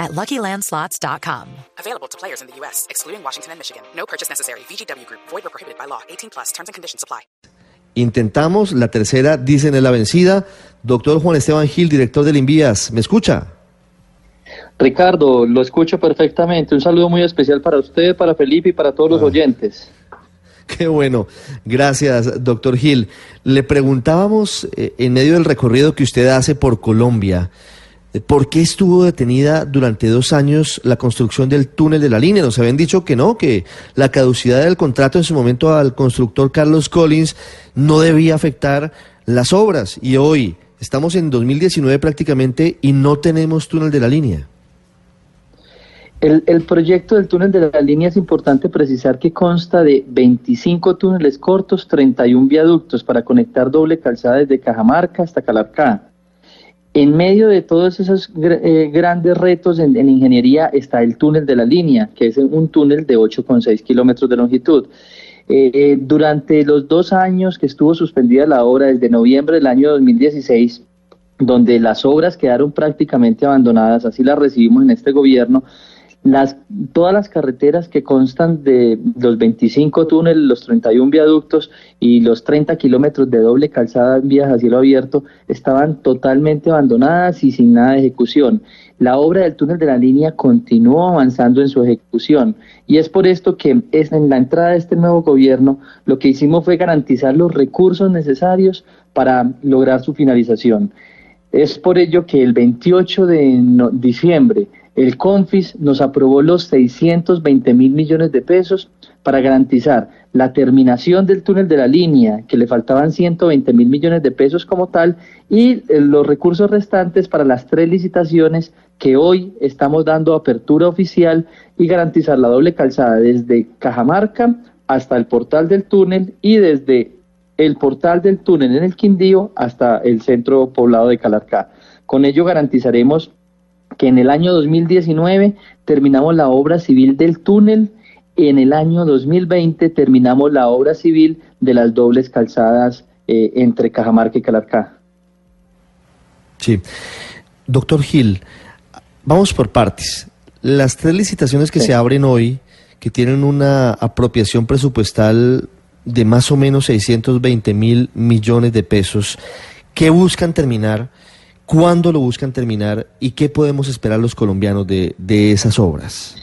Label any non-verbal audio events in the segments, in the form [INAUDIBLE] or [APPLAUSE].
at LuckyLandSlots.com. Available to players in the U.S., excluding Washington and Michigan. No purchase necessary. VGW Group. Void or prohibited by law. 18 plus. Terms and conditions apply. Intentamos, la tercera dicen es la vencida. Doctor Juan Esteban Gil, director del Invías, ¿me escucha? Ricardo, lo escucho perfectamente. Un saludo muy especial para usted, para Felipe y para todos los oyentes. [LAUGHS] Qué bueno. Gracias, doctor Gil. Le preguntábamos, eh, en medio del recorrido que usted hace por Colombia, ¿por qué estuvo detenida durante dos años la construcción del túnel de la línea? Nos habían dicho que no, que la caducidad del contrato en su momento al constructor Carlos Collins no debía afectar las obras. Y hoy estamos en 2019 prácticamente y no tenemos túnel de la línea. El, el, proyecto del túnel de la línea es importante precisar que consta de 25 túneles cortos, 31 viaductos para conectar doble calzada desde Cajamarca hasta Calarcá. En medio de todos esos eh, grandes retos en, en, ingeniería está el túnel de la línea, que es un túnel de 8,6 kilómetros de longitud. Eh, eh, durante los dos años que estuvo suspendida la obra, desde noviembre del año 2016, donde las obras quedaron prácticamente abandonadas, así las recibimos en este gobierno, las, todas las carreteras que constan de los 25 túneles, los 31 viaductos y los 30 kilómetros de doble calzada en vías a cielo abierto estaban totalmente abandonadas y sin nada de ejecución. La obra del túnel de la línea continuó avanzando en su ejecución y es por esto que es en la entrada de este nuevo gobierno lo que hicimos fue garantizar los recursos necesarios para lograr su finalización. Es por ello que el 28 de diciembre el CONFIS nos aprobó los 620 mil millones de pesos para garantizar la terminación del túnel de la línea, que le faltaban 120 mil millones de pesos como tal, y eh, los recursos restantes para las tres licitaciones que hoy estamos dando apertura oficial y garantizar la doble calzada desde Cajamarca hasta el portal del túnel y desde el portal del túnel en el Quindío hasta el centro poblado de Calarcá. Con ello garantizaremos que en el año 2019 terminamos la obra civil del túnel y en el año 2020 terminamos la obra civil de las dobles calzadas eh, entre Cajamarca y Calarcá. Sí. Doctor Gil, vamos por partes. Las tres licitaciones que sí. se abren hoy, que tienen una apropiación presupuestal de más o menos 620 mil millones de pesos, ¿qué buscan terminar? ¿Cuándo lo buscan terminar y qué podemos esperar los colombianos de, de esas obras?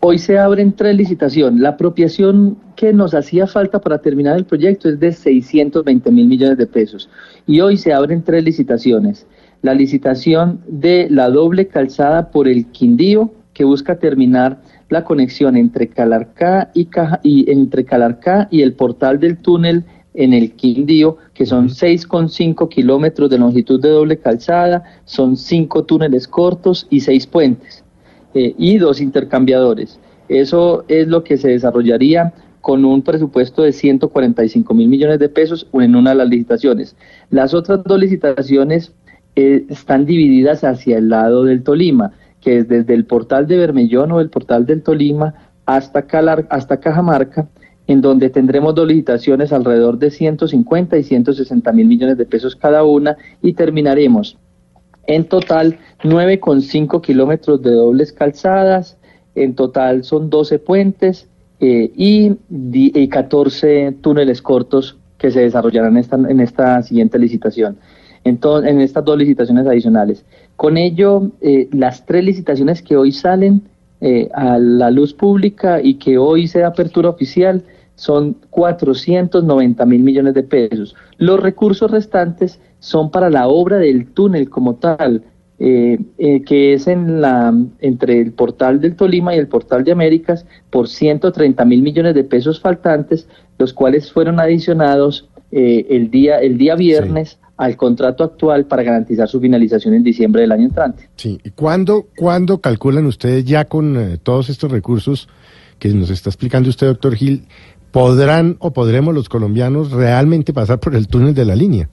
Hoy se abren tres licitaciones. La apropiación que nos hacía falta para terminar el proyecto es de 620 mil millones de pesos. Y hoy se abren tres licitaciones. La licitación de la doble calzada por el Quindío, que busca terminar la conexión entre Calarcá y, Caja, y entre Calarcá y el portal del túnel en el Quindío, que son 6,5 kilómetros de longitud de doble calzada, son cinco túneles cortos y seis puentes eh, y dos intercambiadores. Eso es lo que se desarrollaría con un presupuesto de 145 mil millones de pesos en una de las licitaciones. Las otras dos licitaciones eh, están divididas hacia el lado del Tolima, que es desde el portal de Bermellón o el portal del Tolima hasta, Calar, hasta Cajamarca, en donde tendremos dos licitaciones alrededor de 150 y 160 mil millones de pesos cada una y terminaremos en total 9,5 kilómetros de dobles calzadas, en total son 12 puentes eh, y, y, 14 túneles cortos que se desarrollarán en esta, en esta siguiente licitación, en, en estas dos licitaciones adicionales. Con ello, eh, las tres licitaciones que hoy salen eh, a la luz pública y que hoy se da apertura oficial son 490 mil millones de pesos. Los recursos restantes son para la obra del túnel como tal, eh, eh, que es en la, entre el portal del Tolima y el portal de Américas por 130 mil millones de pesos faltantes, los cuales fueron adicionados eh, el, día, el día viernes. Sí. al contrato actual para garantizar su finalización en diciembre del año entrante. Sí, ¿y cuándo, cuándo calculan ustedes ya con todos estos recursos que nos está explicando usted, doctor Gil, ¿podrán o podremos los colombianos realmente pasar por el túnel de la línea?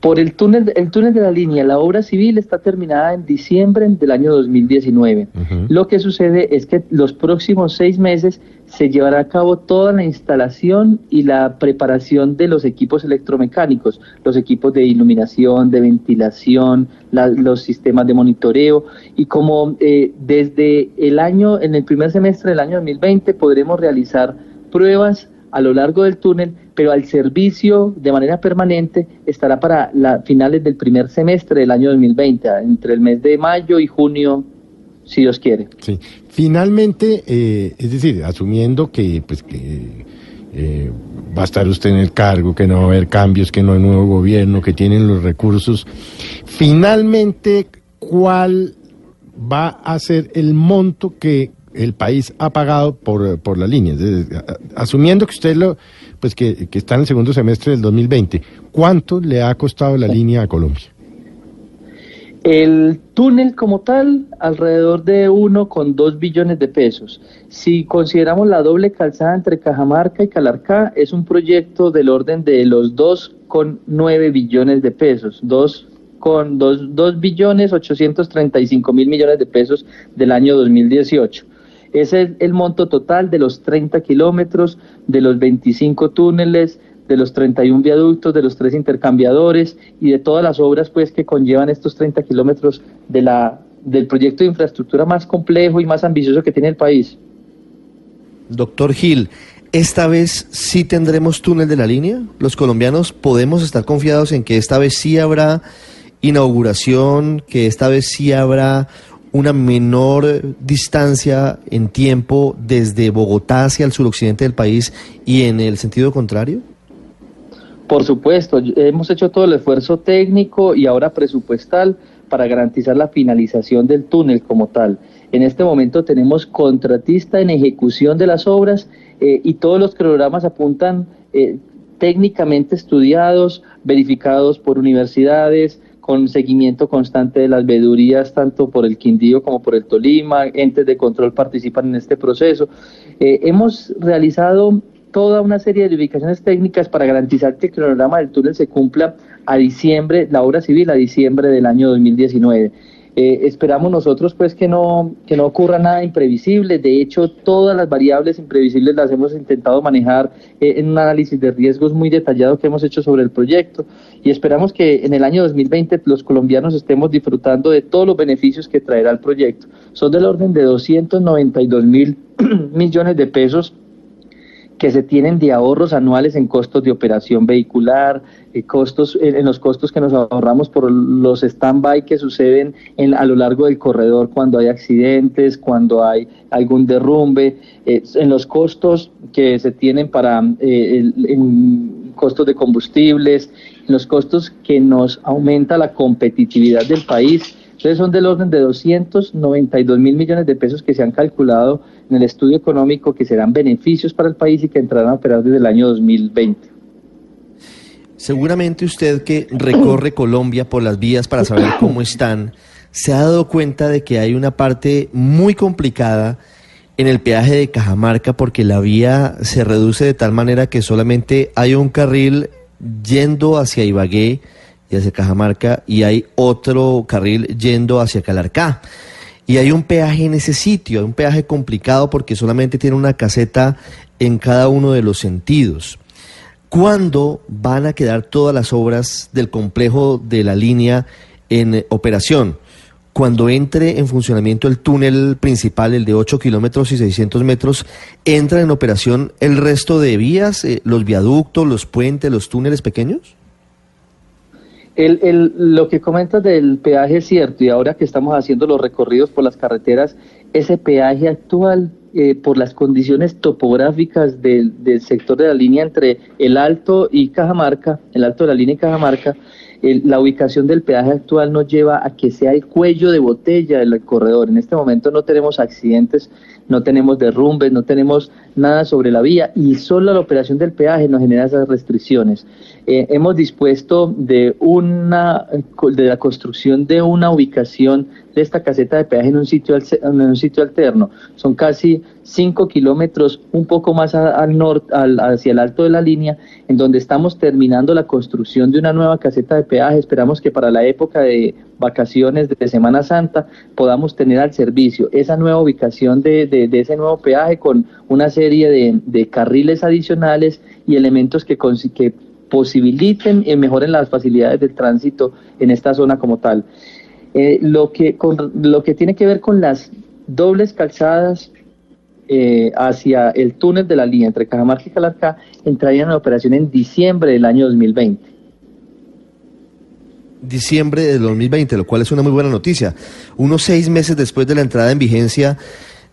Por el túnel, el túnel de la línea, la obra civil está terminada en diciembre del año 2019. Lo que sucede es que los próximos seis meses se llevará a cabo toda la instalación y la preparación de los equipos electromecánicos, los equipos de iluminación, de ventilación, los sistemas de monitoreo. Y como eh, desde el año, en el primer semestre del año 2020 podremos realizar pruebas a lo largo del túnel, pero al servicio de manera permanente estará para la, finales del primer semestre del año 2020, entre el mes de mayo y junio si Dios quiere. Sí. Finalmente, eh, es decir, asumiendo que, pues, que eh, va a estar usted en el cargo, que no va a haber cambios, que no hay nuevo gobierno, que tienen los recursos, finalmente, ¿cuál va a ser el monto que el país ha pagado por, por la línea? asumiendo que usted lo, pues que, que está en el segundo semestre del 2020, ¿cuánto le ha costado la línea a Colombia? El túnel como tal, alrededor de 1,2 billones de pesos. Si consideramos la doble calzada entre Cajamarca y Calarcá, es un proyecto del orden de los 2,9 billones de pesos, 2 con 2, billones 835 mil millones de pesos del año 2018. Ese es el monto total de los 30 kilómetros, de los 25 túneles, de los 31 viaductos, de los tres intercambiadores y de todas las obras pues que conllevan estos 30 kilómetros de la, del proyecto de infraestructura más complejo y más ambicioso que tiene el país. Doctor Gil, ¿esta vez sí tendremos túnel de la línea? ¿Los colombianos podemos estar confiados en que esta vez sí habrá inauguración, que esta vez sí habrá una menor distancia en tiempo desde Bogotá hacia el suroccidente del país y en el sentido contrario? Por supuesto, hemos hecho todo el esfuerzo técnico y ahora presupuestal para garantizar la finalización del túnel como tal. En este momento tenemos contratista en ejecución de las obras eh, y todos los cronogramas apuntan eh, técnicamente estudiados, verificados por universidades, con seguimiento constante de las vedurías, tanto por el Quindío como por el Tolima, entes de control participan en este proceso. Eh, hemos realizado toda una serie de ubicaciones técnicas para garantizar que el cronograma del túnel se cumpla a diciembre, la obra civil a diciembre del año 2019. Eh, esperamos nosotros pues que no, que no ocurra nada imprevisible, de hecho todas las variables imprevisibles las hemos intentado manejar eh, en un análisis de riesgos muy detallado que hemos hecho sobre el proyecto y esperamos que en el año 2020 los colombianos estemos disfrutando de todos los beneficios que traerá el proyecto. Son del orden de 292 mil [CLEARS THROAT] millones de pesos que se tienen de ahorros anuales en costos de operación vehicular, eh, costos en, los costos que nos ahorramos por los stand-by que suceden en, a lo largo del corredor cuando hay accidentes, cuando hay algún derrumbe, en los costos que se tienen para eh, en costos de combustibles, en los costos que nos aumenta la competitividad del país entonces son del orden de 292 mil millones de pesos que se han calculado en el estudio económico que serán beneficios para el país y que entrarán a operar desde el año 2020. Seguramente usted que recorre Colombia por las vías para saber cómo están, se ha dado cuenta de que hay una parte muy complicada en el peaje de Cajamarca porque la vía se reduce de tal manera que solamente hay un carril yendo hacia Ibagué y hacia Cajamarca y hay otro carril yendo hacia Calarcá. Y hay un peaje en ese sitio, un peaje complicado porque solamente tiene una caseta en cada uno de los sentidos. ¿Cuándo van a quedar todas las obras del complejo de la línea en operación? Cuando entre en funcionamiento el túnel principal, el de 8 kilómetros y 600 metros, ¿entra en operación el resto de vías, eh, los viaductos, los puentes, los túneles pequeños? El, el, lo que comentas del peaje es cierto y ahora que estamos haciendo los recorridos por las carreteras, ese peaje actual eh, por las condiciones topográficas del, del, sector de la línea entre el Alto y Cajamarca, el Alto de la línea y Cajamarca, la ubicación del peaje actual nos lleva a que sea el cuello de botella del corredor. En este momento no tenemos accidentes, no tenemos derrumbes, no tenemos nada sobre la vía y solo la operación del peaje nos genera esas restricciones. Eh, hemos dispuesto de una de la construcción de una ubicación de esta caseta de peaje en un sitio, en un sitio alterno. Son casi 5 kilómetros, un poco más al norte, hacia el alto de la línea, en donde estamos terminando la construcción de una nueva caseta de peaje. Esperamos que para la época de vacaciones de Semana Santa podamos tener al servicio esa nueva ubicación de, de, ese nuevo peaje con una serie de, de carriles adicionales y elementos que, que posibiliten y mejoren las facilidades de tránsito en esta zona como tal. Eh, lo, que, con, lo que tiene que ver con las dobles calzadas eh, hacia el túnel de la línea entre Cajamarca y Calarcá entrarían en operación en diciembre del año 2020. Diciembre del 2020, lo cual es una muy buena noticia. Unos seis meses después de la entrada en vigencia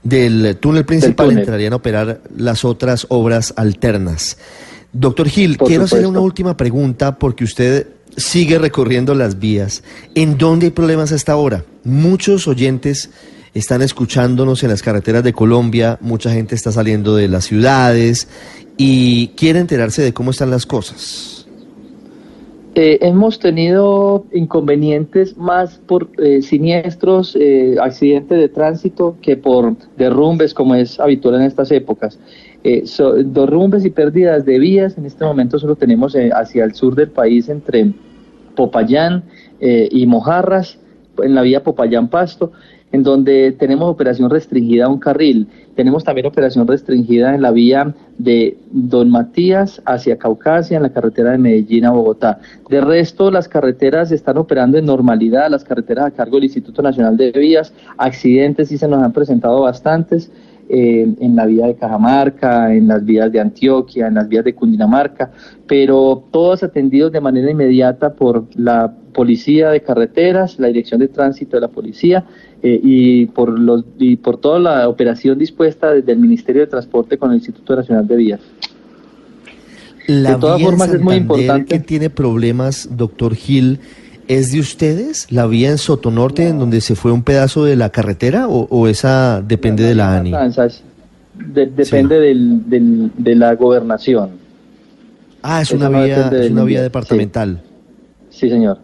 del túnel principal entrarían a operar las otras obras alternas. Doctor Gil, quiero hacerle una última pregunta porque usted sigue recorriendo las vías. ¿En dónde hay problemas hasta ahora? Muchos oyentes están escuchándonos en las carreteras de Colombia, mucha gente está saliendo de las ciudades y quiere enterarse de cómo están las cosas. Eh, hemos tenido inconvenientes más por eh, siniestros, eh, accidentes de tránsito que por derrumbes, como es habitual en estas épocas. derrumbes y pérdidas de vías, en este momento solo tenemos hacia el sur del país entre Popayán y Mojarras, en la vía Popayán-Pasto, en donde tenemos operación restringida a un carril. Tenemos también operación restringida en la vía de Don Matías hacia Caucasia, en la carretera de Medellín a Bogotá. De resto, las carreteras están operando en normalidad, las carreteras a cargo del Instituto Nacional de Vías. Accidentes sí se nos han presentado bastantes. Eh, en la vía de Cajamarca, en las vías de Antioquia, en las vías de Cundinamarca, pero todos atendidos de manera inmediata por la Policía de Carreteras, la Dirección de Tránsito de la Policía eh, y, por los, y por toda la operación dispuesta desde el Ministerio de Transporte con el Instituto Nacional de Vías. La de todas formas es muy importante. que tiene problemas, doctor Gil, ¿Es de ustedes la vía en Sotonorte en donde se fue un pedazo de la carretera o, esa depende de la ANI? depende del, de la gobernación. Ah, es una, vía, es una vía departamental. sí señor.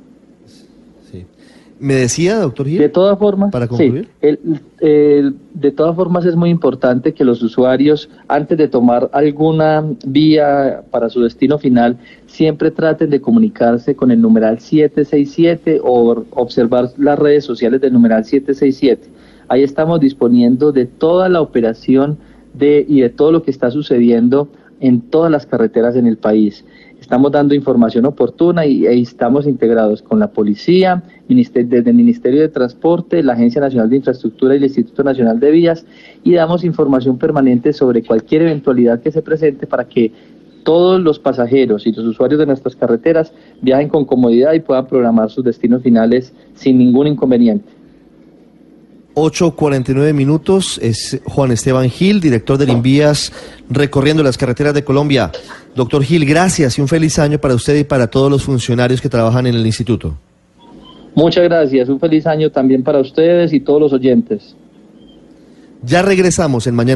¿Me decía, doctor Gil? De todas formas, para concluir. de todas formas es muy importante que los usuarios, antes de tomar alguna vía para su destino final, siempre traten de comunicarse con el numeral 767 o observar las redes sociales del numeral 767. Ahí estamos disponiendo de toda la operación de, y de todo lo que está sucediendo en todas las carreteras en el país. Estamos dando información oportuna y, estamos integrados con la policía, desde el Ministerio de Transporte, la Agencia Nacional de Infraestructura y el Instituto Nacional de Vías y damos información permanente sobre cualquier eventualidad que se presente para que todos los pasajeros y los usuarios de nuestras carreteras viajen con comodidad y puedan programar sus destinos finales sin ningún inconveniente. 8.49 minutos. Es Juan Esteban Gil, director del Invías, recorriendo las carreteras de Colombia. Doctor Gil, gracias y un feliz año para usted y para todos los funcionarios que trabajan en el instituto. Muchas gracias. Un feliz año también para ustedes y todos los oyentes. Ya regresamos en mañana.